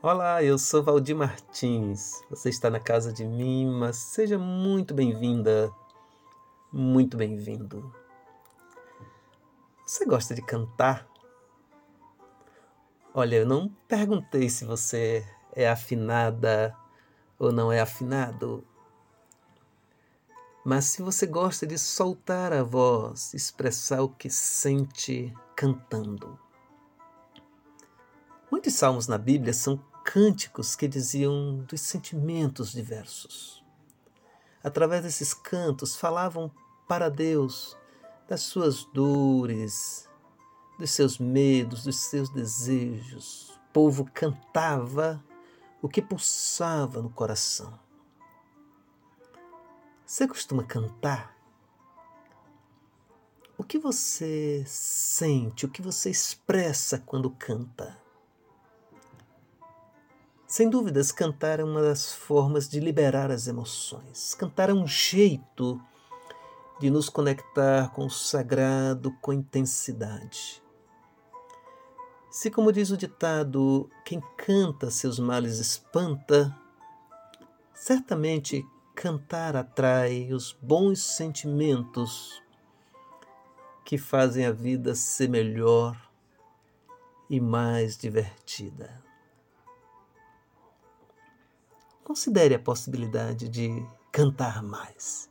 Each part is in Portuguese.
Olá, eu sou Valdir Martins. Você está na casa de Mima. Seja muito bem-vinda, muito bem-vindo. Você gosta de cantar? Olha, eu não perguntei se você é afinada ou não é afinado. Mas se você gosta de soltar a voz, expressar o que sente cantando. Muitos salmos na Bíblia são cânticos que diziam dos sentimentos diversos. Através desses cantos falavam para Deus das suas dores, dos seus medos, dos seus desejos. O povo cantava o que pulsava no coração. Você costuma cantar? O que você sente, o que você expressa quando canta? Sem dúvidas, cantar é uma das formas de liberar as emoções. Cantar é um jeito de nos conectar com o sagrado com intensidade. Se, como diz o ditado, quem canta seus males espanta, certamente cantar atrai os bons sentimentos que fazem a vida ser melhor e mais divertida. Considere a possibilidade de cantar mais,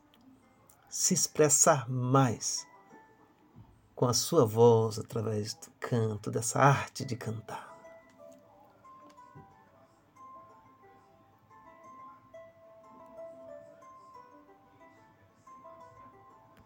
se expressar mais com a sua voz através do canto, dessa arte de cantar.